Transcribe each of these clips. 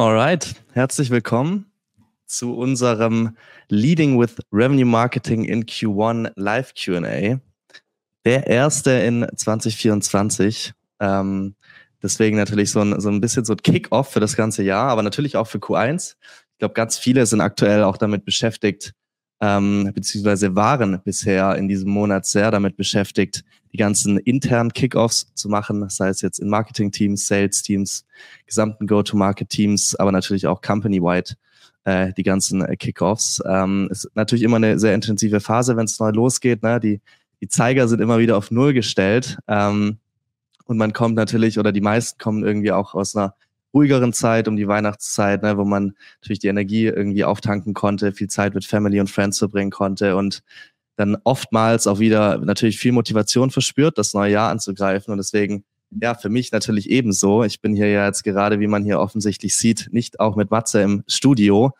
Alright, herzlich willkommen zu unserem Leading with Revenue Marketing in Q1 Live QA. Der erste in 2024. Ähm, deswegen natürlich so ein, so ein bisschen so ein Kick-Off für das ganze Jahr, aber natürlich auch für Q1. Ich glaube, ganz viele sind aktuell auch damit beschäftigt, ähm, beziehungsweise waren bisher in diesem Monat sehr damit beschäftigt, die ganzen internen Kickoffs zu machen, das heißt jetzt in Marketing-Teams, Sales-Teams, gesamten Go-to-Market-Teams, aber natürlich auch company-wide äh, die ganzen äh, Kickoffs. Ähm, ist natürlich immer eine sehr intensive Phase, wenn es neu losgeht. Ne? Die, die Zeiger sind immer wieder auf Null gestellt. Ähm, und man kommt natürlich, oder die meisten kommen irgendwie auch aus einer ruhigeren Zeit, um die Weihnachtszeit, ne, wo man natürlich die Energie irgendwie auftanken konnte, viel Zeit mit Family und Friends verbringen konnte und dann oftmals auch wieder natürlich viel Motivation verspürt, das neue Jahr anzugreifen. Und deswegen ja, für mich natürlich ebenso. Ich bin hier ja jetzt gerade, wie man hier offensichtlich sieht, nicht auch mit Matze im Studio,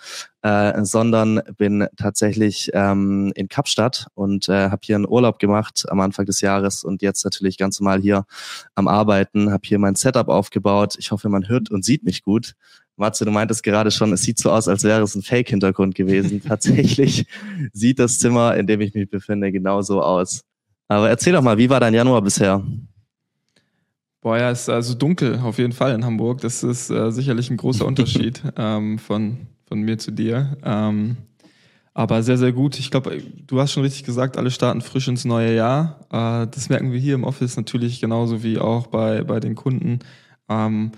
äh, sondern bin tatsächlich ähm, in Kapstadt und äh, habe hier einen Urlaub gemacht am Anfang des Jahres und jetzt natürlich ganz normal hier am Arbeiten, habe hier mein Setup aufgebaut. Ich hoffe, man hört und sieht mich gut. Matze, du meintest gerade schon, es sieht so aus, als wäre es ein Fake-Hintergrund gewesen. Tatsächlich sieht das Zimmer, in dem ich mich befinde, genauso aus. Aber erzähl doch mal, wie war dein Januar bisher? Boah, ja, es ist also dunkel auf jeden Fall in Hamburg. Das ist äh, sicherlich ein großer Unterschied ähm, von, von mir zu dir. Ähm, aber sehr, sehr gut. Ich glaube, du hast schon richtig gesagt, alle starten frisch ins neue Jahr. Äh, das merken wir hier im Office natürlich genauso wie auch bei, bei den Kunden. Ähm,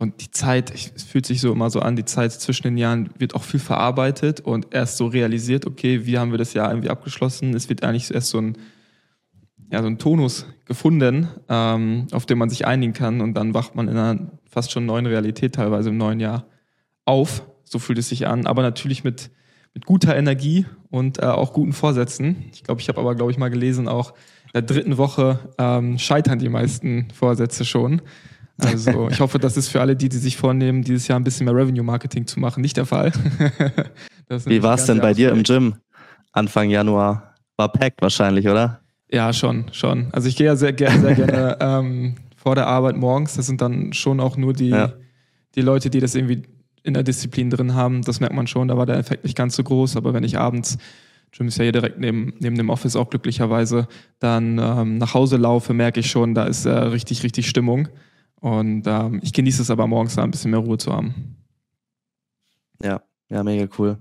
und die Zeit, es fühlt sich so immer so an, die Zeit zwischen den Jahren wird auch viel verarbeitet und erst so realisiert, okay, wie haben wir das Jahr irgendwie abgeschlossen? Es wird eigentlich erst so ein ja, so einen Tonus gefunden, ähm, auf den man sich einigen kann und dann wacht man in einer fast schon neuen Realität teilweise im neuen Jahr auf. So fühlt es sich an, aber natürlich mit, mit guter Energie und äh, auch guten Vorsätzen. Ich glaube, ich habe aber, glaube ich, mal gelesen, auch in der dritten Woche ähm, scheitern die meisten Vorsätze schon. Also ich hoffe, das ist für alle die, die sich vornehmen, dieses Jahr ein bisschen mehr Revenue-Marketing zu machen, nicht der Fall. Wie war es denn bei dir im Gym Anfang Januar? War packed wahrscheinlich, oder? Ja, schon, schon. Also ich gehe ja sehr, sehr, sehr gerne ähm, vor der Arbeit morgens. Das sind dann schon auch nur die, ja. die Leute, die das irgendwie in der Disziplin drin haben. Das merkt man schon, da war der Effekt nicht ganz so groß. Aber wenn ich abends, Gym ist ja hier direkt neben, neben dem Office auch glücklicherweise, dann ähm, nach Hause laufe, merke ich schon, da ist äh, richtig, richtig Stimmung. Und ähm, ich genieße es aber morgens da ein bisschen mehr Ruhe zu haben. Ja, ja, mega cool.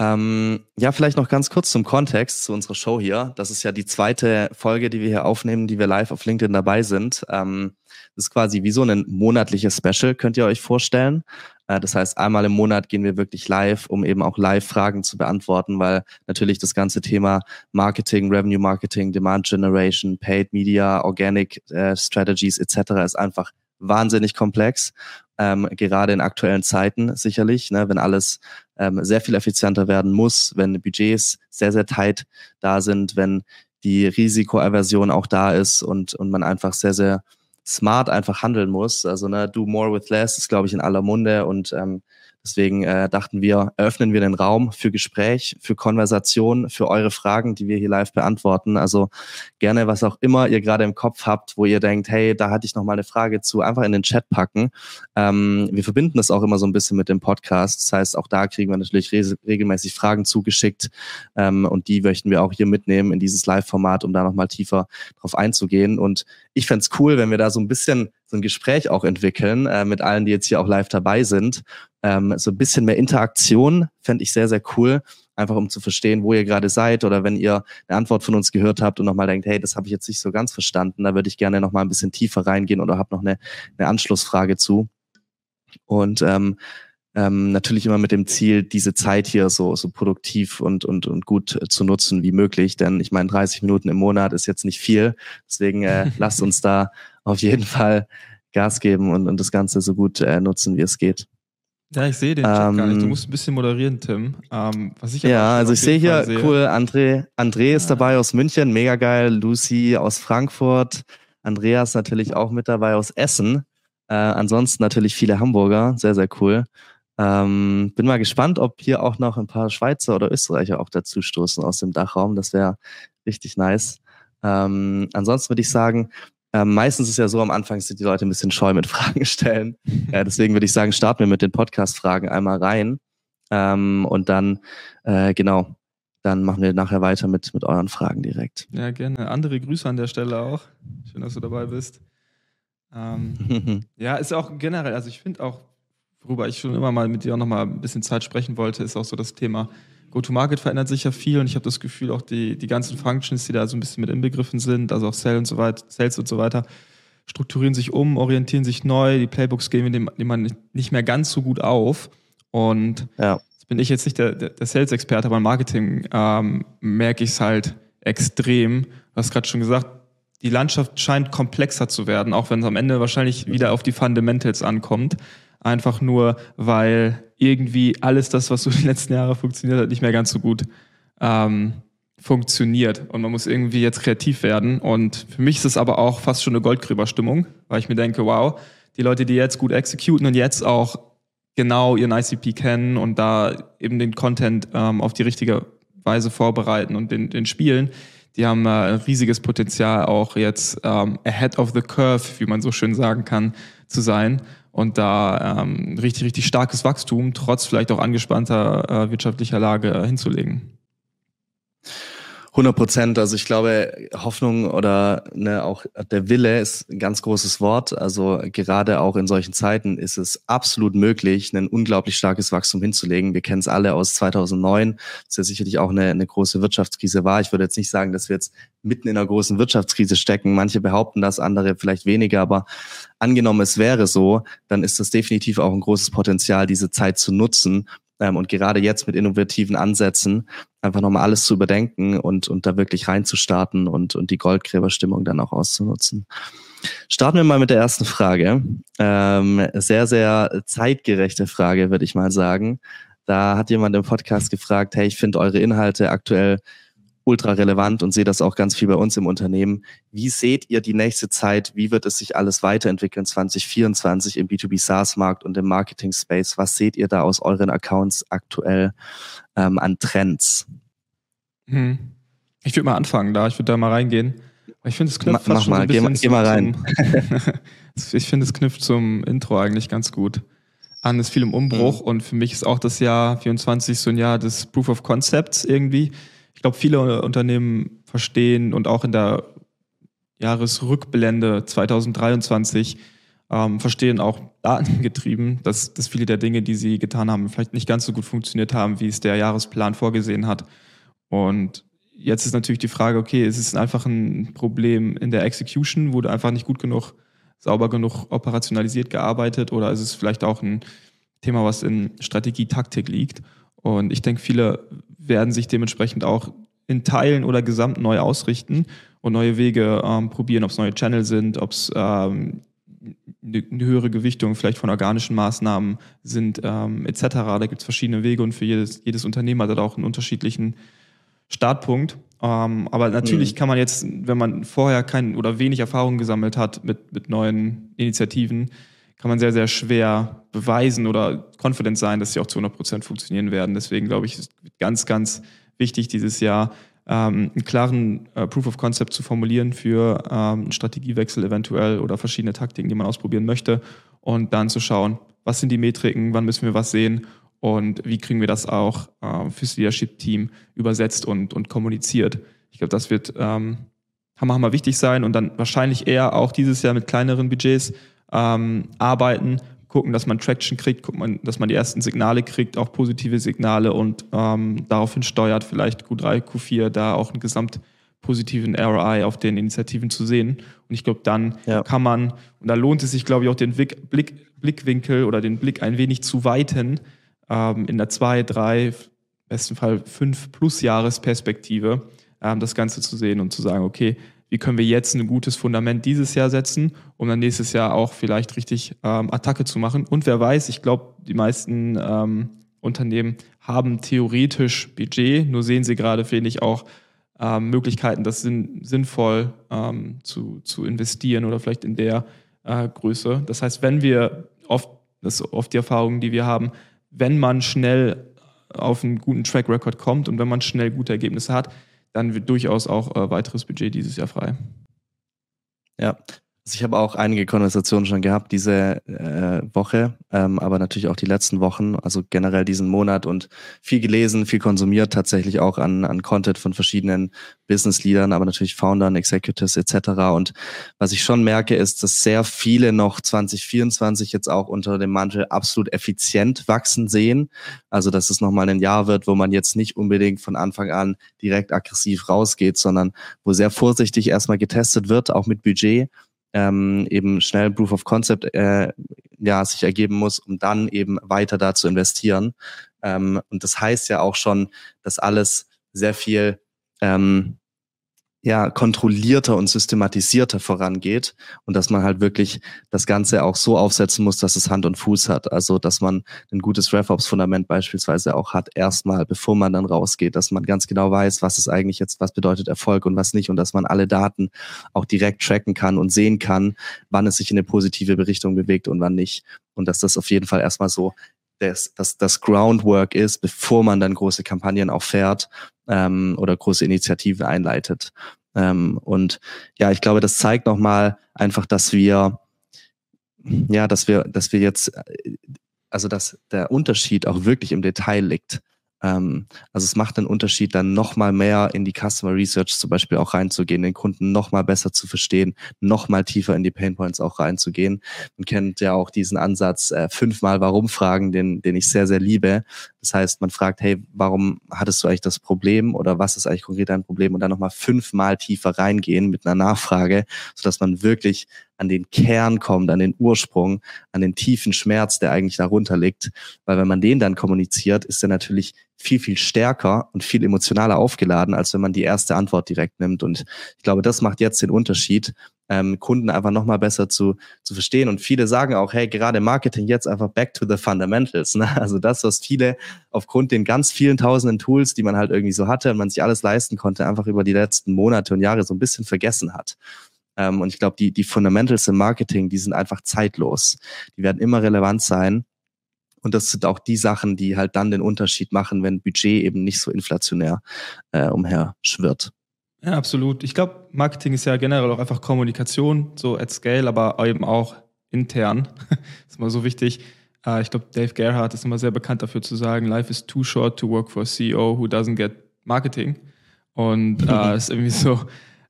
Ähm, ja, vielleicht noch ganz kurz zum Kontext zu unserer Show hier. Das ist ja die zweite Folge, die wir hier aufnehmen, die wir live auf LinkedIn dabei sind. Ähm, das ist quasi wie so ein monatliches Special, könnt ihr euch vorstellen. Äh, das heißt, einmal im Monat gehen wir wirklich live, um eben auch Live-Fragen zu beantworten, weil natürlich das ganze Thema Marketing, Revenue Marketing, Demand Generation, Paid Media, Organic äh, Strategies etc. ist einfach wahnsinnig komplex ähm, gerade in aktuellen Zeiten sicherlich, ne, wenn alles ähm, sehr viel effizienter werden muss, wenn Budgets sehr, sehr tight da sind, wenn die Risikoaversion auch da ist und, und man einfach sehr, sehr smart einfach handeln muss. Also ne, do more with less ist, glaube ich, in aller Munde und ähm, Deswegen äh, dachten wir, eröffnen wir den Raum für Gespräch, für Konversation, für eure Fragen, die wir hier live beantworten. Also gerne, was auch immer ihr gerade im Kopf habt, wo ihr denkt, hey, da hatte ich noch mal eine Frage zu, einfach in den Chat packen. Ähm, wir verbinden das auch immer so ein bisschen mit dem Podcast. Das heißt, auch da kriegen wir natürlich re regelmäßig Fragen zugeschickt ähm, und die möchten wir auch hier mitnehmen in dieses Live-Format, um da noch mal tiefer drauf einzugehen. Und ich fände cool, wenn wir da so ein bisschen so ein Gespräch auch entwickeln äh, mit allen, die jetzt hier auch live dabei sind. Ähm, so ein bisschen mehr Interaktion fände ich sehr, sehr cool. Einfach um zu verstehen, wo ihr gerade seid oder wenn ihr eine Antwort von uns gehört habt und nochmal denkt, hey, das habe ich jetzt nicht so ganz verstanden, da würde ich gerne nochmal ein bisschen tiefer reingehen oder habe noch eine, eine Anschlussfrage zu. Und ähm, ähm, natürlich immer mit dem Ziel, diese Zeit hier so, so produktiv und, und, und gut zu nutzen wie möglich. Denn ich meine, 30 Minuten im Monat ist jetzt nicht viel. Deswegen äh, lasst uns da auf jeden Fall Gas geben und, und das Ganze so gut äh, nutzen, wie es geht. Ja, ich sehe den Chat ähm, gar nicht. Du ähm, musst ein bisschen moderieren, Tim. Ähm, was ich ja, also ich sehe hier, sehe. cool, André, André ist ja. dabei aus München, mega geil. Lucy aus Frankfurt. Andreas natürlich auch mit dabei aus Essen. Äh, ansonsten natürlich viele Hamburger, sehr, sehr cool. Ähm, bin mal gespannt, ob hier auch noch ein paar Schweizer oder Österreicher auch dazu stoßen aus dem Dachraum. Das wäre richtig nice. Ähm, ansonsten würde ich sagen, Ähm, meistens ist ja so, am Anfang sind die Leute ein bisschen scheu mit Fragen stellen. äh, deswegen würde ich sagen, starten wir mit den Podcast-Fragen einmal rein. Ähm, und dann, äh, genau, dann machen wir nachher weiter mit, mit euren Fragen direkt. Ja, gerne. Andere Grüße an der Stelle auch. Schön, dass du dabei bist. Ähm, ja, ist auch generell, also ich finde auch, worüber ich schon immer mal mit dir auch nochmal ein bisschen Zeit sprechen wollte, ist auch so das Thema Go-to-Market verändert sich ja viel und ich habe das Gefühl, auch die, die ganzen Functions, die da so ein bisschen mit inbegriffen sind, also auch Sales und so weiter, Sales und so weiter, strukturieren sich um, orientieren sich neu, die Playbooks gehen dem man nicht mehr ganz so gut auf. Und ja. jetzt bin ich jetzt nicht der, der Sales-Experte, aber im Marketing ähm, merke ich es halt extrem. Du hast gerade schon gesagt, die Landschaft scheint komplexer zu werden, auch wenn es am Ende wahrscheinlich wieder auf die Fundamentals ankommt. Einfach nur, weil irgendwie alles das, was so die letzten Jahre funktioniert hat, nicht mehr ganz so gut ähm, funktioniert. Und man muss irgendwie jetzt kreativ werden. Und für mich ist es aber auch fast schon eine Goldgräberstimmung, weil ich mir denke, wow, die Leute, die jetzt gut exekuten und jetzt auch genau ihren ICP kennen und da eben den Content ähm, auf die richtige Weise vorbereiten und den, den spielen, die haben äh, ein riesiges Potenzial auch jetzt ähm, ahead of the curve, wie man so schön sagen kann, zu sein und da ähm, richtig, richtig starkes Wachstum trotz vielleicht auch angespannter äh, wirtschaftlicher Lage äh, hinzulegen. 100 Prozent. Also ich glaube, Hoffnung oder ne, auch der Wille ist ein ganz großes Wort. Also gerade auch in solchen Zeiten ist es absolut möglich, ein unglaublich starkes Wachstum hinzulegen. Wir kennen es alle aus 2009, das ja sicherlich auch eine, eine große Wirtschaftskrise war. Ich würde jetzt nicht sagen, dass wir jetzt mitten in einer großen Wirtschaftskrise stecken. Manche behaupten das, andere vielleicht weniger. Aber angenommen, es wäre so, dann ist das definitiv auch ein großes Potenzial, diese Zeit zu nutzen, ähm, und gerade jetzt mit innovativen Ansätzen einfach nochmal alles zu überdenken und, und da wirklich reinzustarten und, und die Goldgräberstimmung dann auch auszunutzen. Starten wir mal mit der ersten Frage. Ähm, sehr, sehr zeitgerechte Frage, würde ich mal sagen. Da hat jemand im Podcast gefragt, hey, ich finde eure Inhalte aktuell ultra relevant und sehe das auch ganz viel bei uns im Unternehmen. Wie seht ihr die nächste Zeit? Wie wird es sich alles weiterentwickeln 2024 im B2B SaaS-Markt und im Marketing-Space? Was seht ihr da aus euren Accounts aktuell ähm, an Trends? Hm. Ich würde mal anfangen da, ich würde da mal reingehen. Ich finde, es knüpft Ma, fast schon mal, so ein bisschen geh, geh mal rein. Zum, ich finde, es knüpft zum Intro eigentlich ganz gut an. Es ist viel im Umbruch mhm. und für mich ist auch das Jahr 24 so ein Jahr des Proof of Concepts irgendwie ich glaube, viele Unternehmen verstehen und auch in der Jahresrückblende 2023 ähm, verstehen auch datengetrieben, dass, dass viele der Dinge, die sie getan haben, vielleicht nicht ganz so gut funktioniert haben, wie es der Jahresplan vorgesehen hat. Und jetzt ist natürlich die Frage, okay, ist es einfach ein Problem in der Execution, wurde einfach nicht gut genug, sauber genug operationalisiert gearbeitet oder ist es vielleicht auch ein Thema, was in Strategie, Taktik liegt? Und ich denke, viele werden sich dementsprechend auch in Teilen oder gesamt neu ausrichten und neue Wege ähm, probieren, ob es neue Channel sind, ob es ähm, eine, eine höhere Gewichtung vielleicht von organischen Maßnahmen sind, ähm, etc. Da gibt es verschiedene Wege und für jedes, jedes Unternehmen hat auch einen unterschiedlichen Startpunkt. Ähm, aber natürlich mhm. kann man jetzt, wenn man vorher kein oder wenig Erfahrung gesammelt hat mit, mit neuen Initiativen, kann man sehr, sehr schwer beweisen oder confident sein, dass sie auch zu 100 Prozent funktionieren werden. Deswegen glaube ich, ist ganz, ganz wichtig dieses Jahr, ähm, einen klaren äh, Proof of Concept zu formulieren für ähm, einen Strategiewechsel eventuell oder verschiedene Taktiken, die man ausprobieren möchte und dann zu schauen, was sind die Metriken, wann müssen wir was sehen und wie kriegen wir das auch äh, fürs Leadership-Team übersetzt und, und kommuniziert. Ich glaube, das wird ähm, hammer, hammer wichtig sein und dann wahrscheinlich eher auch dieses Jahr mit kleineren Budgets ähm, arbeiten, gucken, dass man Traction kriegt, gucken, dass man die ersten Signale kriegt, auch positive Signale und ähm, daraufhin steuert, vielleicht Q3, Q4 da auch einen gesamt positiven ROI auf den Initiativen zu sehen. Und ich glaube, dann ja. kann man, und da lohnt es sich, glaube ich, auch den Blick, Blick, Blickwinkel oder den Blick ein wenig zu weiten, ähm, in der zwei, drei, besten Fall fünf plus Jahresperspektive, ähm, das Ganze zu sehen und zu sagen, okay, wie können wir jetzt ein gutes Fundament dieses Jahr setzen, um dann nächstes Jahr auch vielleicht richtig ähm, Attacke zu machen. Und wer weiß, ich glaube, die meisten ähm, Unternehmen haben theoretisch Budget, nur sehen sie gerade, finde ich, auch ähm, Möglichkeiten, das sinn, sinnvoll ähm, zu, zu investieren oder vielleicht in der äh, Größe. Das heißt, wenn wir oft, das ist oft die Erfahrung, die wir haben, wenn man schnell auf einen guten Track Record kommt und wenn man schnell gute Ergebnisse hat, dann wird durchaus auch äh, weiteres Budget dieses Jahr frei. Ja, Also ich habe auch einige Konversationen schon gehabt diese äh, Woche, ähm, aber natürlich auch die letzten Wochen, also generell diesen Monat und viel gelesen, viel konsumiert, tatsächlich auch an, an Content von verschiedenen Business-Leadern, aber natürlich Foundern, Executives etc. Und was ich schon merke, ist, dass sehr viele noch 2024 jetzt auch unter dem Mantel absolut effizient wachsen sehen. Also dass es nochmal ein Jahr wird, wo man jetzt nicht unbedingt von Anfang an direkt aggressiv rausgeht, sondern wo sehr vorsichtig erstmal getestet wird, auch mit Budget ähm, eben schnell Proof of Concept äh, ja, sich ergeben muss, um dann eben weiter da zu investieren. Ähm, und das heißt ja auch schon, dass alles sehr viel ähm, ja, kontrollierter und systematisierter vorangeht und dass man halt wirklich das Ganze auch so aufsetzen muss, dass es Hand und Fuß hat. Also, dass man ein gutes RevOps-Fundament beispielsweise auch hat, erstmal, bevor man dann rausgeht, dass man ganz genau weiß, was ist eigentlich jetzt, was bedeutet Erfolg und was nicht und dass man alle Daten auch direkt tracken kann und sehen kann, wann es sich in eine positive Richtung bewegt und wann nicht. Und dass das auf jeden Fall erstmal so das, das, das Groundwork ist, bevor man dann große Kampagnen auch fährt ähm, oder große Initiativen einleitet. Ähm, und ja, ich glaube, das zeigt nochmal einfach, dass wir, ja, dass wir, dass wir jetzt, äh, also dass der Unterschied auch wirklich im Detail liegt. Ähm, also es macht einen Unterschied, dann nochmal mehr in die Customer Research zum Beispiel auch reinzugehen, den Kunden nochmal besser zu verstehen, nochmal tiefer in die Pain Points auch reinzugehen. Man kennt ja auch diesen Ansatz äh, fünfmal Warum fragen, den, den ich sehr, sehr liebe. Das heißt, man fragt, hey, warum hattest du eigentlich das Problem oder was ist eigentlich konkret dein Problem? Und dann nochmal fünfmal tiefer reingehen mit einer Nachfrage, sodass man wirklich an den Kern kommt, an den Ursprung, an den tiefen Schmerz, der eigentlich darunter liegt. Weil wenn man den dann kommuniziert, ist er natürlich viel, viel stärker und viel emotionaler aufgeladen, als wenn man die erste Antwort direkt nimmt. Und ich glaube, das macht jetzt den Unterschied, ähm, Kunden einfach nochmal besser zu, zu verstehen. Und viele sagen auch, hey, gerade Marketing jetzt einfach back to the fundamentals. Ne? Also das, was viele aufgrund den ganz vielen tausenden Tools, die man halt irgendwie so hatte und man sich alles leisten konnte, einfach über die letzten Monate und Jahre so ein bisschen vergessen hat. Ähm, und ich glaube, die, die Fundamentals im Marketing, die sind einfach zeitlos. Die werden immer relevant sein. Und das sind auch die Sachen, die halt dann den Unterschied machen, wenn Budget eben nicht so inflationär äh, umher schwirrt. Ja, absolut. Ich glaube, Marketing ist ja generell auch einfach Kommunikation, so at scale, aber eben auch intern. ist immer so wichtig. Uh, ich glaube, Dave Gerhardt ist immer sehr bekannt dafür zu sagen, life is too short to work for a CEO who doesn't get marketing. Und uh, ist irgendwie so,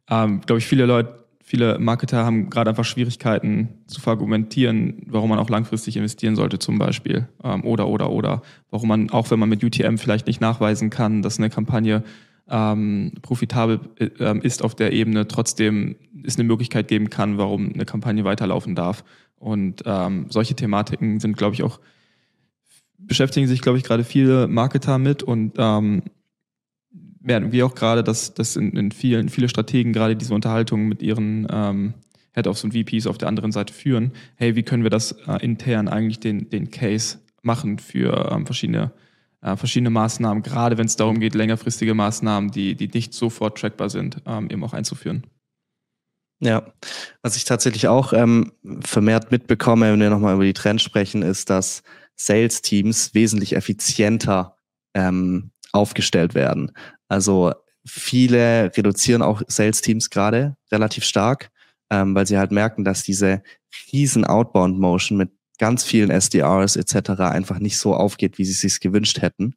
ähm, glaube ich, viele Leute, viele Marketer haben gerade einfach Schwierigkeiten zu verargumentieren, warum man auch langfristig investieren sollte zum Beispiel. Ähm, oder, oder, oder. Warum man, auch wenn man mit UTM vielleicht nicht nachweisen kann, dass eine Kampagne ähm, profitabel äh, ist auf der Ebene, trotzdem es eine Möglichkeit geben kann, warum eine Kampagne weiterlaufen darf. Und ähm, solche Thematiken sind, glaube ich, auch, beschäftigen sich, glaube ich, gerade viele Marketer mit und ähm, merken wir auch gerade, dass, dass in, in vielen, viele Strategen gerade diese Unterhaltungen mit ihren ähm, Head-Offs und VPs auf der anderen Seite führen. Hey, wie können wir das äh, intern eigentlich den, den Case machen für ähm, verschiedene, äh, verschiedene Maßnahmen, gerade wenn es darum geht, längerfristige Maßnahmen, die, die nicht sofort trackbar sind, ähm, eben auch einzuführen. Ja, was ich tatsächlich auch ähm, vermehrt mitbekomme, wenn wir nochmal über die Trends sprechen, ist, dass Sales-Teams wesentlich effizienter ähm, aufgestellt werden. Also viele reduzieren auch Sales-Teams gerade relativ stark, ähm, weil sie halt merken, dass diese riesen Outbound-Motion mit ganz vielen SDRs etc. einfach nicht so aufgeht, wie sie es sich gewünscht hätten.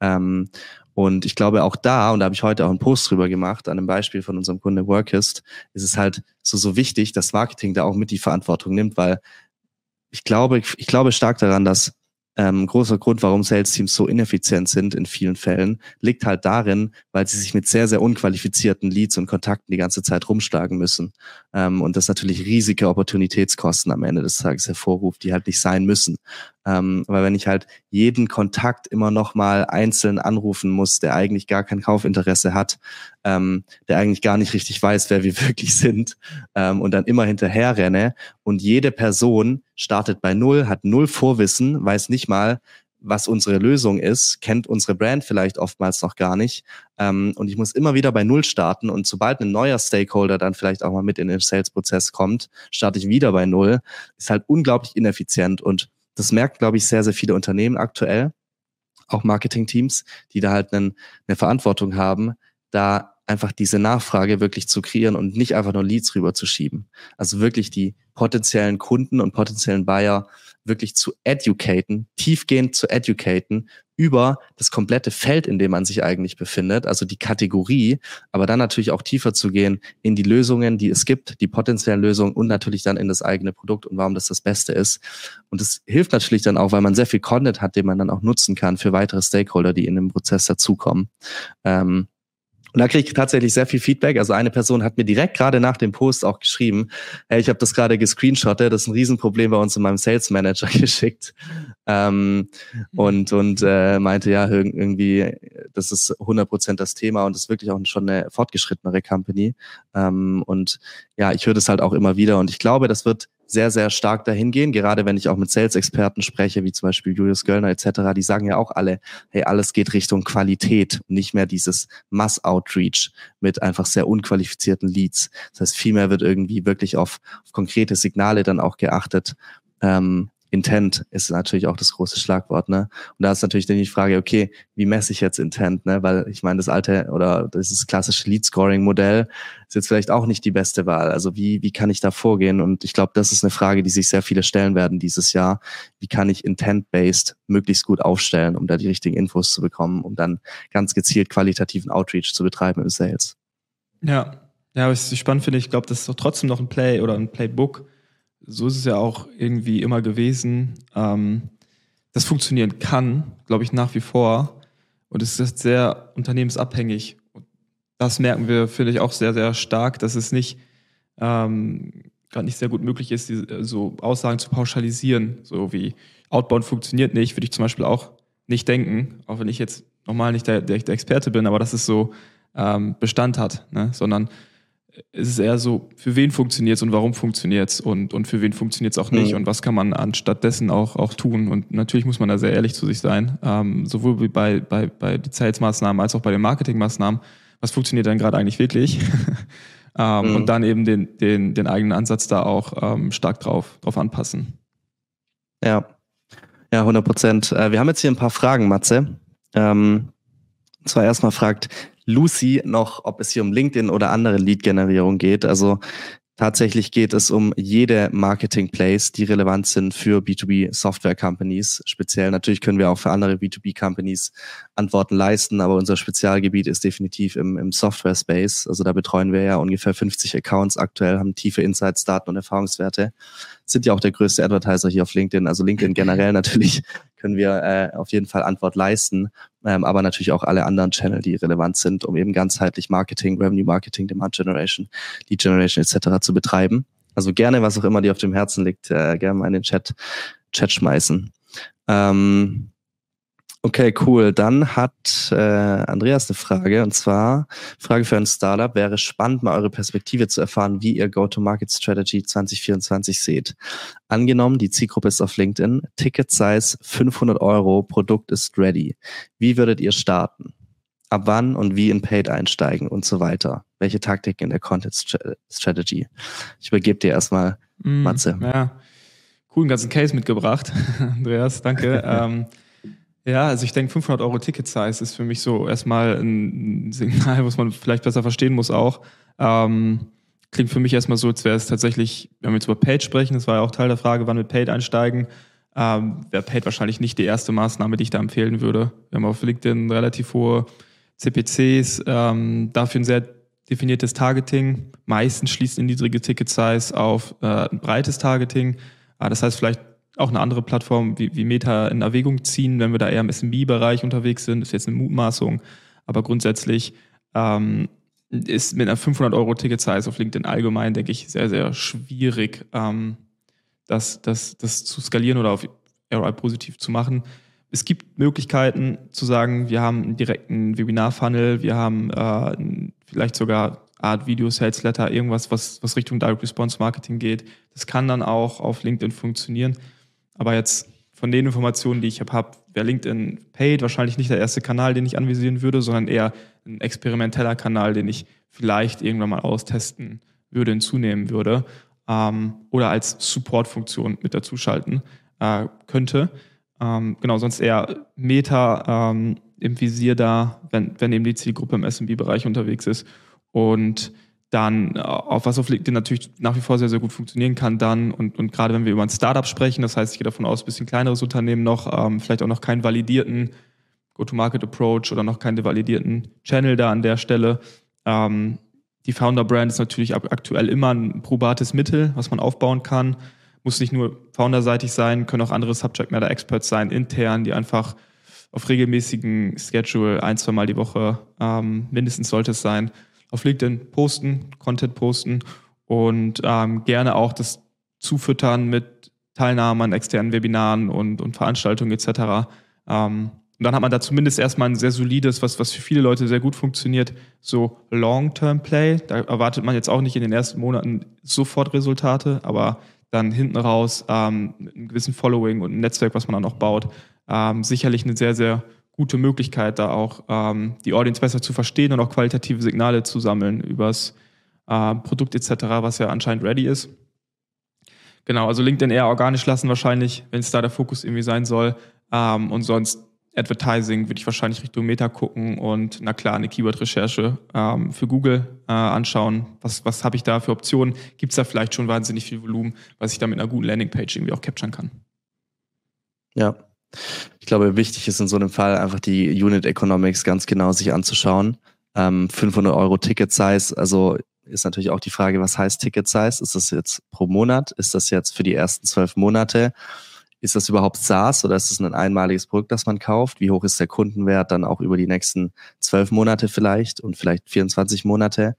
Ähm, und ich glaube auch da, und da habe ich heute auch einen Post drüber gemacht, an einem Beispiel von unserem Kunde Workist, ist es halt so, so wichtig, dass Marketing da auch mit die Verantwortung nimmt, weil ich glaube, ich glaube stark daran, dass ähm, großer Grund, warum Sales-Teams so ineffizient sind in vielen Fällen, liegt halt darin, weil sie sich mit sehr, sehr unqualifizierten Leads und Kontakten die ganze Zeit rumschlagen müssen. Ähm, und das natürlich riesige Opportunitätskosten am Ende des Tages hervorruft, die halt nicht sein müssen. Ähm, weil wenn ich halt jeden Kontakt immer noch mal einzeln anrufen muss, der eigentlich gar kein Kaufinteresse hat, ähm, der eigentlich gar nicht richtig weiß, wer wir wirklich sind, ähm, und dann immer hinterher renne und jede Person startet bei null, hat null Vorwissen, weiß nicht mal, was unsere Lösung ist, kennt unsere Brand vielleicht oftmals noch gar nicht. Ähm, und ich muss immer wieder bei Null starten. Und sobald ein neuer Stakeholder dann vielleicht auch mal mit in den Sales-Prozess kommt, starte ich wieder bei Null. Ist halt unglaublich ineffizient. Und das merken, glaube ich, sehr, sehr viele Unternehmen aktuell, auch Marketing-Teams, die da halt einen, eine Verantwortung haben, da einfach diese Nachfrage wirklich zu kreieren und nicht einfach nur Leads rüberzuschieben. Also wirklich die potenziellen Kunden und potenziellen Buyer wirklich zu educaten, tiefgehend zu educaten über das komplette Feld, in dem man sich eigentlich befindet, also die Kategorie, aber dann natürlich auch tiefer zu gehen in die Lösungen, die es gibt, die potenziellen Lösungen und natürlich dann in das eigene Produkt und warum das das Beste ist. Und es hilft natürlich dann auch, weil man sehr viel Content hat, den man dann auch nutzen kann für weitere Stakeholder, die in dem Prozess dazukommen. Ähm, und da kriege ich tatsächlich sehr viel Feedback. Also eine Person hat mir direkt gerade nach dem Post auch geschrieben, hey, ich habe das gerade gescreenshottet, das ist ein Riesenproblem bei uns in meinem Sales Manager geschickt. Ähm, und und äh, meinte, ja, irgendwie, das ist 100% das Thema und ist wirklich auch schon eine fortgeschrittenere Company. Ähm, und ja, ich höre das halt auch immer wieder und ich glaube, das wird sehr, sehr stark dahin gehen, gerade wenn ich auch mit Sales-Experten spreche, wie zum Beispiel Julius Göllner etc., die sagen ja auch alle, hey, alles geht Richtung Qualität nicht mehr dieses Mass-Outreach mit einfach sehr unqualifizierten Leads. Das heißt, vielmehr wird irgendwie wirklich auf, auf konkrete Signale dann auch geachtet. Ähm, Intent ist natürlich auch das große Schlagwort, ne? Und da ist natürlich dann die Frage, okay, wie messe ich jetzt Intent, ne? Weil ich meine, das alte oder dieses klassische Lead-Scoring-Modell ist jetzt vielleicht auch nicht die beste Wahl. Also wie, wie kann ich da vorgehen? Und ich glaube, das ist eine Frage, die sich sehr viele stellen werden dieses Jahr. Wie kann ich Intent-based möglichst gut aufstellen, um da die richtigen Infos zu bekommen, um dann ganz gezielt qualitativen Outreach zu betreiben im Sales? Ja, ja, was ich spannend finde, ich glaube, das ist doch trotzdem noch ein Play oder ein Playbook, so ist es ja auch irgendwie immer gewesen, ähm, das funktionieren kann, glaube ich, nach wie vor. Und es ist sehr unternehmensabhängig. Und das merken wir, finde ich, auch sehr, sehr stark, dass es nicht ähm, gerade nicht sehr gut möglich ist, diese, so Aussagen zu pauschalisieren. So wie Outbound funktioniert nicht, würde ich zum Beispiel auch nicht denken, auch wenn ich jetzt normal nicht der, der, der Experte bin, aber dass es so ähm, Bestand hat, ne? sondern es ist eher so, für wen funktioniert es und warum funktioniert es und, und für wen funktioniert es auch nicht mhm. und was kann man anstattdessen auch, auch tun. Und natürlich muss man da sehr ehrlich zu sich sein, ähm, sowohl bei, bei, bei den Sales-Maßnahmen als auch bei den Marketing-Maßnahmen. Was funktioniert denn gerade eigentlich wirklich? ähm, mhm. Und dann eben den, den, den eigenen Ansatz da auch ähm, stark drauf, drauf anpassen. Ja, ja, 100 Prozent. Äh, wir haben jetzt hier ein paar Fragen, Matze. Ähm, zwar erstmal fragt Lucy noch, ob es hier um LinkedIn oder andere Lead-Generierung geht. Also Tatsächlich geht es um jede Marketing-Plays, die relevant sind für B2B-Software-Companies. Speziell natürlich können wir auch für andere B2B-Companies Antworten leisten, aber unser Spezialgebiet ist definitiv im, im Software-Space. Also da betreuen wir ja ungefähr 50 Accounts aktuell, haben tiefe Insights, Daten und Erfahrungswerte. Sind ja auch der größte Advertiser hier auf LinkedIn. Also LinkedIn generell natürlich können wir äh, auf jeden Fall Antwort leisten, ähm, aber natürlich auch alle anderen Channel, die relevant sind, um eben ganzheitlich Marketing, Revenue Marketing, Demand Generation, Lead Generation etc. zu betreiben. Also gerne, was auch immer dir auf dem Herzen liegt, äh, gerne mal in den Chat, Chat schmeißen. Ähm, Okay, cool. Dann hat äh, Andreas eine Frage und zwar Frage für ein Startup. Wäre spannend, mal eure Perspektive zu erfahren, wie ihr Go-to-Market-Strategy 2024 seht. Angenommen, die Zielgruppe ist auf LinkedIn, Ticket Size 500 Euro, Produkt ist ready. Wie würdet ihr starten? Ab wann und wie in Paid einsteigen und so weiter? Welche Taktiken in der Content Strategy? Ich übergebe dir erstmal, mm, Matze. Ja, coolen ganzen Case mitgebracht, Andreas. Danke. ähm, ja, also ich denke, 500 Euro Ticket-Size ist für mich so erstmal ein Signal, was man vielleicht besser verstehen muss auch. Ähm, klingt für mich erstmal so, als wäre es tatsächlich, wenn wir jetzt über Paid sprechen, das war ja auch Teil der Frage, wann wir Paid einsteigen, ähm, wäre Paid wahrscheinlich nicht die erste Maßnahme, die ich da empfehlen würde. Wir haben auf LinkedIn relativ hohe CPCs, ähm, dafür ein sehr definiertes Targeting. Meistens schließt eine niedrige Ticket-Size auf äh, ein breites Targeting. Äh, das heißt, vielleicht auch eine andere Plattform wie, wie Meta in Erwägung ziehen, wenn wir da eher im SMB-Bereich unterwegs sind. Ist jetzt eine Mutmaßung, aber grundsätzlich ähm, ist mit einer 500 Euro Ticket-Size auf LinkedIn allgemein, denke ich, sehr, sehr schwierig, ähm, das, das, das zu skalieren oder auf ROI positiv zu machen. Es gibt Möglichkeiten zu sagen, wir haben einen direkten Webinar-Funnel, wir haben äh, vielleicht sogar Art Video, Sales Letter, irgendwas, was, was Richtung Direct Response Marketing geht. Das kann dann auch auf LinkedIn funktionieren. Aber jetzt von den Informationen, die ich habe, wäre LinkedIn Paid wahrscheinlich nicht der erste Kanal, den ich anvisieren würde, sondern eher ein experimenteller Kanal, den ich vielleicht irgendwann mal austesten würde, hinzunehmen würde ähm, oder als Support-Funktion mit dazuschalten äh, könnte. Ähm, genau, sonst eher Meta ähm, im Visier da, wenn, wenn eben die Zielgruppe im SMB-Bereich unterwegs ist. Und dann, äh, auf was auf LinkedIn natürlich nach wie vor sehr, sehr gut funktionieren kann, dann und, und gerade wenn wir über ein Startup sprechen, das heißt, ich gehe davon aus, ein bisschen kleineres Unternehmen noch, ähm, vielleicht auch noch keinen validierten Go-to-Market-Approach oder noch keinen validierten Channel da an der Stelle. Ähm, die Founder-Brand ist natürlich aktuell immer ein probates Mittel, was man aufbauen kann. Muss nicht nur founderseitig sein, können auch andere Subject Matter Experts sein, intern, die einfach auf regelmäßigen Schedule ein, zwei Mal die Woche ähm, mindestens sollte es sein, auf LinkedIn posten, Content posten und ähm, gerne auch das zufüttern mit Teilnahme an externen Webinaren und, und Veranstaltungen etc. Ähm, und dann hat man da zumindest erstmal ein sehr solides, was, was für viele Leute sehr gut funktioniert, so Long-Term-Play. Da erwartet man jetzt auch nicht in den ersten Monaten sofort Resultate, aber dann hinten raus ähm, mit einem gewissen Following und ein Netzwerk, was man dann auch baut, ähm, sicherlich eine sehr, sehr gute Möglichkeit, da auch ähm, die Audience besser zu verstehen und auch qualitative Signale zu sammeln übers äh, Produkt etc., was ja anscheinend ready ist. Genau, also LinkedIn eher organisch lassen wahrscheinlich, wenn es da der Fokus irgendwie sein soll. Ähm, und sonst Advertising würde ich wahrscheinlich Richtung Meta gucken und na klar eine Keyword-Recherche ähm, für Google äh, anschauen. Was, was habe ich da für Optionen? Gibt es da vielleicht schon wahnsinnig viel Volumen, was ich da mit einer guten Landingpage irgendwie auch capturen kann? Ja. Ich glaube, wichtig ist in so einem Fall einfach die Unit Economics ganz genau sich anzuschauen. Ähm, 500 Euro Ticket Size, also ist natürlich auch die Frage, was heißt Ticket Size? Ist das jetzt pro Monat? Ist das jetzt für die ersten zwölf Monate? ist das überhaupt SaaS oder ist es ein einmaliges Produkt, das man kauft? Wie hoch ist der Kundenwert dann auch über die nächsten zwölf Monate vielleicht und vielleicht 24 Monate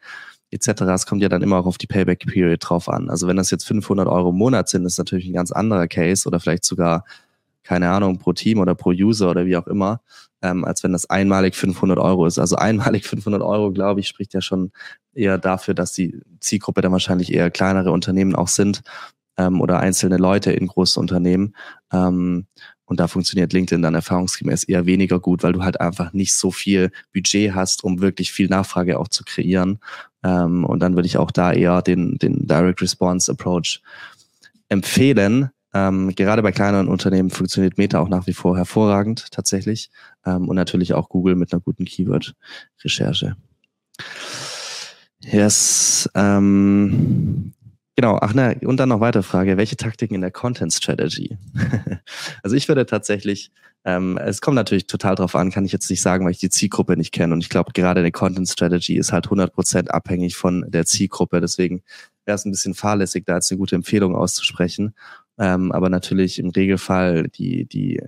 etc. Es kommt ja dann immer auch auf die Payback-Period drauf an. Also wenn das jetzt 500 Euro im Monat sind, ist natürlich ein ganz anderer Case oder vielleicht sogar, keine Ahnung, pro Team oder pro User oder wie auch immer, ähm, als wenn das einmalig 500 Euro ist. Also einmalig 500 Euro, glaube ich, spricht ja schon eher dafür, dass die Zielgruppe dann wahrscheinlich eher kleinere Unternehmen auch sind ähm, oder einzelne Leute in großen Unternehmen. Ähm, und da funktioniert LinkedIn dann erfahrungsgemäß eher weniger gut, weil du halt einfach nicht so viel Budget hast, um wirklich viel Nachfrage auch zu kreieren. Ähm, und dann würde ich auch da eher den, den Direct Response Approach empfehlen. Ähm, gerade bei kleineren Unternehmen funktioniert Meta auch nach wie vor hervorragend tatsächlich. Ähm, und natürlich auch Google mit einer guten Keyword-Recherche. Yes. Ähm, Genau, ach ne, und dann noch weitere Frage, welche Taktiken in der Content Strategy? also ich würde tatsächlich, ähm, es kommt natürlich total drauf an, kann ich jetzt nicht sagen, weil ich die Zielgruppe nicht kenne und ich glaube gerade eine Content Strategy ist halt 100% abhängig von der Zielgruppe, deswegen wäre es ein bisschen fahrlässig, da jetzt eine gute Empfehlung auszusprechen, ähm, aber natürlich im Regelfall die, die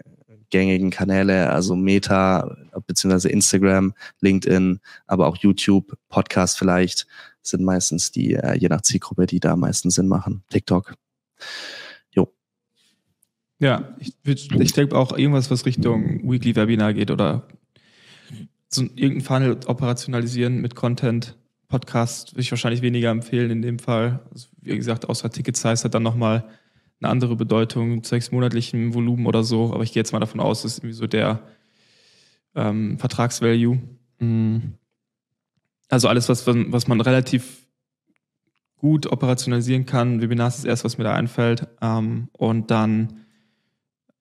gängigen Kanäle, also Meta, beziehungsweise Instagram, LinkedIn, aber auch YouTube, Podcast vielleicht, sind meistens die, äh, je nach Zielgruppe, die da am meisten Sinn machen. TikTok. Jo. Ja, ich, ich denke auch irgendwas, was Richtung Weekly Webinar geht oder so irgendein Funnel operationalisieren mit Content. Podcast würde ich wahrscheinlich weniger empfehlen in dem Fall. Also, wie gesagt, außer Ticket Size hat dann nochmal eine andere Bedeutung, sechs monatlichen Volumen oder so. Aber ich gehe jetzt mal davon aus, das ist irgendwie so der ähm, Vertragsvalue. Mhm. Also alles, was, was man relativ gut operationalisieren kann. Webinars ist das erste, was mir da einfällt. Ähm, und dann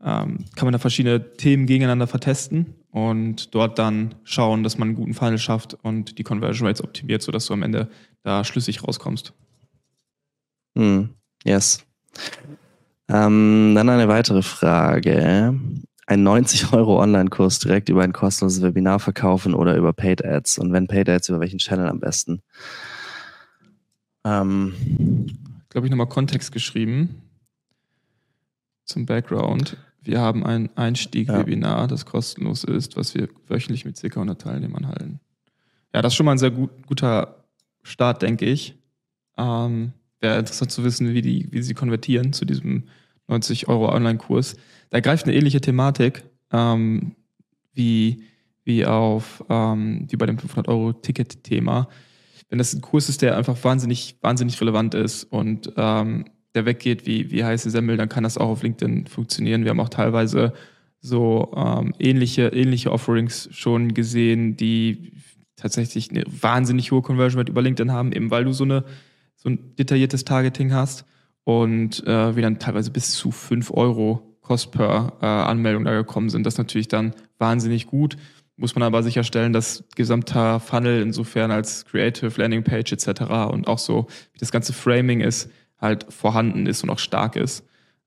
ähm, kann man da verschiedene Themen gegeneinander vertesten und dort dann schauen, dass man einen guten Funnel schafft und die Conversion Rates optimiert, sodass du am Ende da schlüssig rauskommst. Mm, yes. Ähm, dann eine weitere Frage einen 90 Euro Online-Kurs direkt über ein kostenloses Webinar verkaufen oder über Paid Ads? Und wenn Paid Ads, über welchen Channel am besten? Ähm, glaube ich, nochmal Kontext geschrieben zum Background. Wir haben ein Einstieg-Webinar, ja. das kostenlos ist, was wir wöchentlich mit ca. 100 Teilnehmern halten. Ja, das ist schon mal ein sehr gut, guter Start, denke ich. Ähm, Wäre interessant zu wissen, wie, die, wie sie konvertieren zu diesem 90 Euro Online-Kurs. Da greift eine ähnliche Thematik ähm, wie, wie, auf, ähm, wie bei dem 500 Euro Ticket-Thema. Wenn das ein Kurs ist, der einfach wahnsinnig, wahnsinnig relevant ist und ähm, der weggeht wie, wie heiße Semmel, dann kann das auch auf LinkedIn funktionieren. Wir haben auch teilweise so ähm, ähnliche, ähnliche Offerings schon gesehen, die tatsächlich eine wahnsinnig hohe Conversion Rate über LinkedIn haben, eben weil du so, eine, so ein detailliertes Targeting hast und äh, wir dann teilweise bis zu fünf Euro Kost per äh, Anmeldung da gekommen sind. Das ist natürlich dann wahnsinnig gut. muss man aber sicherstellen, dass gesamter Funnel insofern als Creative Landing Page etc. und auch so, wie das ganze Framing ist, halt vorhanden ist und auch stark ist.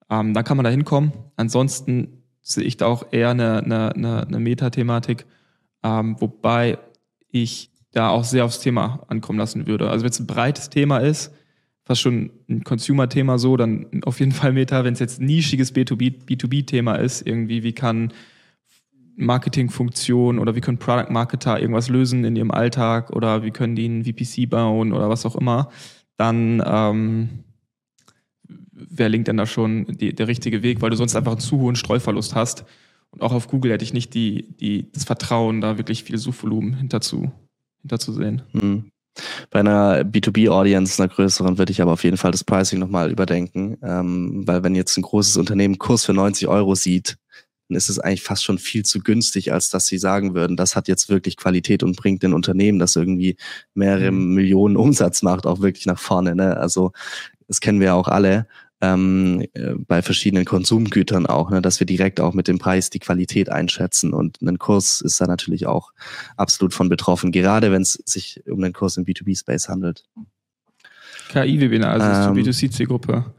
Ähm, dann kann man da hinkommen. Ansonsten sehe ich da auch eher eine, eine, eine, eine Metathematik, ähm, wobei ich da auch sehr aufs Thema ankommen lassen würde. Also wenn es ein breites Thema ist, fast schon ein Consumer-Thema so, dann auf jeden Fall Meta. Wenn es jetzt ein nischiges B2B, B2B-Thema ist, irgendwie, wie kann Marketingfunktion oder wie können Product Marketer irgendwas lösen in ihrem Alltag oder wie können die einen VPC bauen oder was auch immer, dann ähm, wäre LinkedIn da schon die, der richtige Weg, weil du sonst einfach einen zu hohen Streuverlust hast. Und auch auf Google hätte ich nicht die, die, das Vertrauen, da wirklich viel Suchvolumen hinterzu, hinterzusehen. Mhm. Bei einer B2B-Audience, einer größeren, würde ich aber auf jeden Fall das Pricing nochmal überdenken. Ähm, weil wenn jetzt ein großes Unternehmen Kurs für 90 Euro sieht, dann ist es eigentlich fast schon viel zu günstig, als dass sie sagen würden, das hat jetzt wirklich Qualität und bringt den Unternehmen, das irgendwie mehrere mhm. Millionen Umsatz macht, auch wirklich nach vorne. Ne? Also das kennen wir ja auch alle ähm, äh, bei verschiedenen Konsumgütern auch, ne? dass wir direkt auch mit dem Preis die Qualität einschätzen. Und ein Kurs ist da natürlich auch absolut von betroffen, gerade wenn es sich um einen Kurs im B2B-Space handelt. KI-Webinar, also ähm, B2C-Zielgruppe.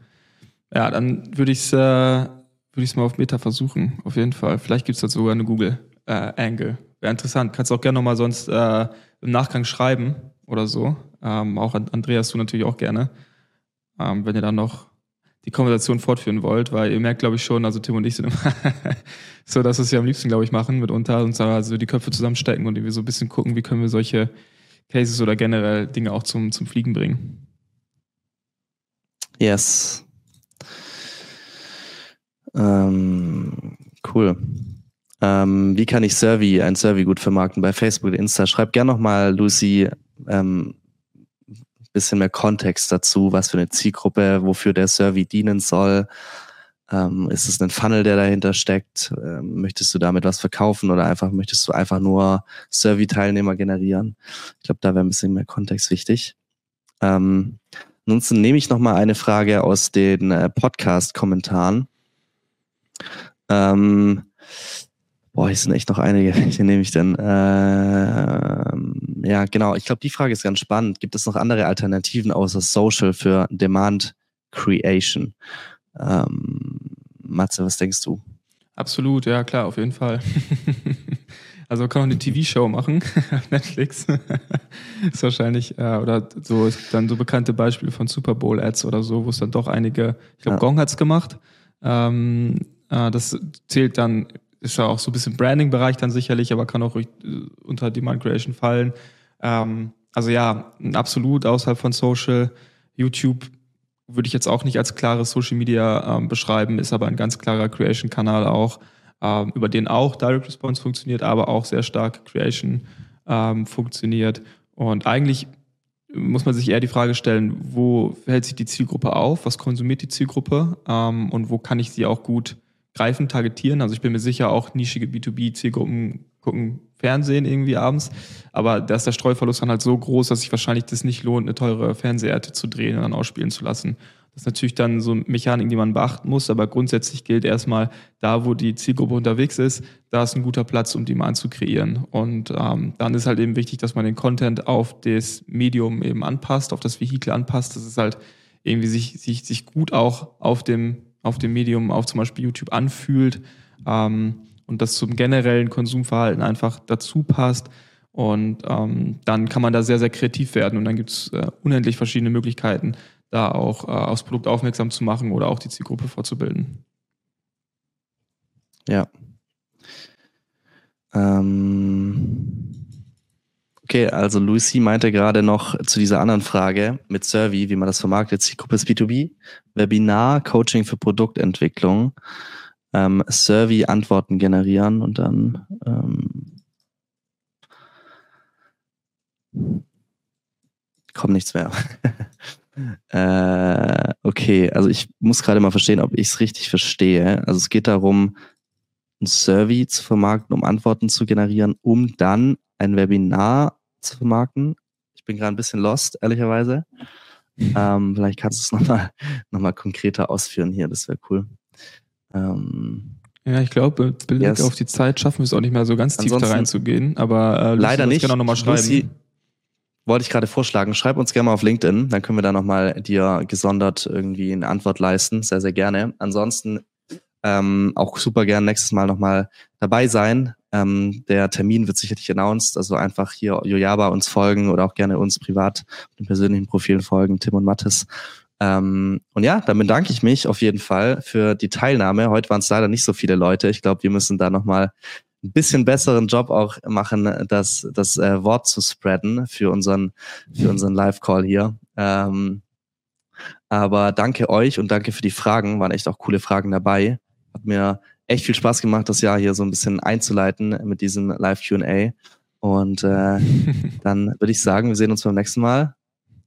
Ja, dann würde ich es äh, es mal auf Meta versuchen, auf jeden Fall. Vielleicht gibt es dazu sogar eine Google-Angle. Äh, Wäre interessant. Kannst du auch gerne nochmal sonst äh, im Nachgang schreiben oder so. Ähm, auch an Andreas, du natürlich auch gerne. Ähm, wenn ihr dann noch die Konversation fortführen wollt, weil ihr merkt, glaube ich, schon, also Tim und ich sind immer so, dass wir es ja am liebsten, glaube ich, machen mitunter und also die Köpfe zusammenstecken und wir so ein bisschen gucken, wie können wir solche Cases oder generell Dinge auch zum, zum Fliegen bringen. Yes. Ähm, cool. Ähm, wie kann ich Survey, ein Survey gut vermarkten bei Facebook und Insta? Schreib gerne nochmal, Lucy, ähm, bisschen mehr Kontext dazu, was für eine Zielgruppe, wofür der Survey dienen soll. Ähm, ist es ein Funnel, der dahinter steckt? Ähm, möchtest du damit was verkaufen oder einfach möchtest du einfach nur Survey-Teilnehmer generieren? Ich glaube, da wäre ein bisschen mehr Kontext wichtig. Ähm, ansonsten nehme ich noch mal eine Frage aus den äh, Podcast-Kommentaren. Ähm, boah, hier sind echt noch einige. Welche nehme ich denn? Ähm, ja, genau. Ich glaube, die Frage ist ganz spannend. Gibt es noch andere Alternativen außer Social für Demand Creation? Ähm, Matze, was denkst du? Absolut, ja klar, auf jeden Fall. also man kann auch eine TV-Show machen auf Netflix. ist wahrscheinlich, äh, oder so ist dann so bekannte Beispiele von Super Bowl-Ads oder so, wo es dann doch einige, ich glaube, ja. Gong hat's gemacht. Ähm, äh, das zählt dann, ist ja auch so ein bisschen Branding-Bereich dann sicherlich, aber kann auch äh, unter Demand Creation fallen. Ähm, also ja, absolut außerhalb von Social. YouTube würde ich jetzt auch nicht als klares Social Media ähm, beschreiben, ist aber ein ganz klarer Creation-Kanal auch, ähm, über den auch Direct Response funktioniert, aber auch sehr stark Creation ähm, funktioniert. Und eigentlich muss man sich eher die Frage stellen, wo hält sich die Zielgruppe auf, was konsumiert die Zielgruppe ähm, und wo kann ich sie auch gut greifen, targetieren. Also ich bin mir sicher, auch nischige B2B-Zielgruppen gucken Fernsehen irgendwie abends, aber da ist der Streuverlust dann halt so groß, dass sich wahrscheinlich das nicht lohnt, eine teure Fernseherte zu drehen und dann ausspielen zu lassen. Das ist natürlich dann so Mechanik, die man beachten muss, aber grundsätzlich gilt erstmal, da wo die Zielgruppe unterwegs ist, da ist ein guter Platz, um Demand zu kreieren. Und ähm, dann ist halt eben wichtig, dass man den Content auf das Medium eben anpasst, auf das Vehikel anpasst, dass es halt irgendwie sich, sich, sich gut auch auf dem, auf dem Medium, auf zum Beispiel YouTube anfühlt ähm, und das zum generellen Konsumverhalten einfach dazu passt. Und ähm, dann kann man da sehr, sehr kreativ werden und dann gibt es äh, unendlich verschiedene Möglichkeiten, da auch äh, aufs Produkt aufmerksam zu machen oder auch die Zielgruppe vorzubilden. Ja. Ähm okay, also Lucy meinte gerade noch zu dieser anderen Frage mit Survey, wie man das vermarktet. Zielgruppe ist B2B, Webinar, Coaching für Produktentwicklung, ähm, Survey Antworten generieren und dann ähm kommt nichts mehr. Äh, okay, also ich muss gerade mal verstehen, ob ich es richtig verstehe. Also es geht darum, ein Survey zu vermarkten, um Antworten zu generieren, um dann ein Webinar zu vermarkten. Ich bin gerade ein bisschen lost, ehrlicherweise. Ähm, vielleicht kannst du es nochmal noch mal konkreter ausführen hier, das wäre cool. Ähm, Ja, ich glaube, yes. auf die Zeit schaffen wir es auch nicht mehr so ganz tief Ansonsten da reinzugehen. Aber äh, leider nicht. Gerne nochmal schreiben. Lucy, wollte ich gerade vorschlagen, schreib uns gerne mal auf LinkedIn, dann können wir da nochmal dir gesondert irgendwie eine Antwort leisten. Sehr, sehr gerne. Ansonsten ähm, auch super gern nächstes Mal nochmal dabei sein. Ähm, der Termin wird sicherlich announced, also einfach hier Jojaba uns folgen oder auch gerne uns privat mit den persönlichen Profilen folgen, Tim und Mattes. Ähm, und ja, dann bedanke ich mich auf jeden Fall für die Teilnahme. Heute waren es leider nicht so viele Leute. Ich glaube, wir müssen da nochmal ein bisschen besseren Job auch machen, das, das äh, Wort zu spreaden für unseren, für unseren Live-Call hier. Ähm, aber danke euch und danke für die Fragen. Waren echt auch coole Fragen dabei. Hat mir echt viel Spaß gemacht, das Jahr hier so ein bisschen einzuleiten mit diesem Live-QA. Und äh, dann würde ich sagen, wir sehen uns beim nächsten Mal.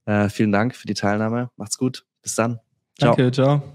Äh, vielen Dank für die Teilnahme. Macht's gut. Bis dann. Ciao. Danke, ciao.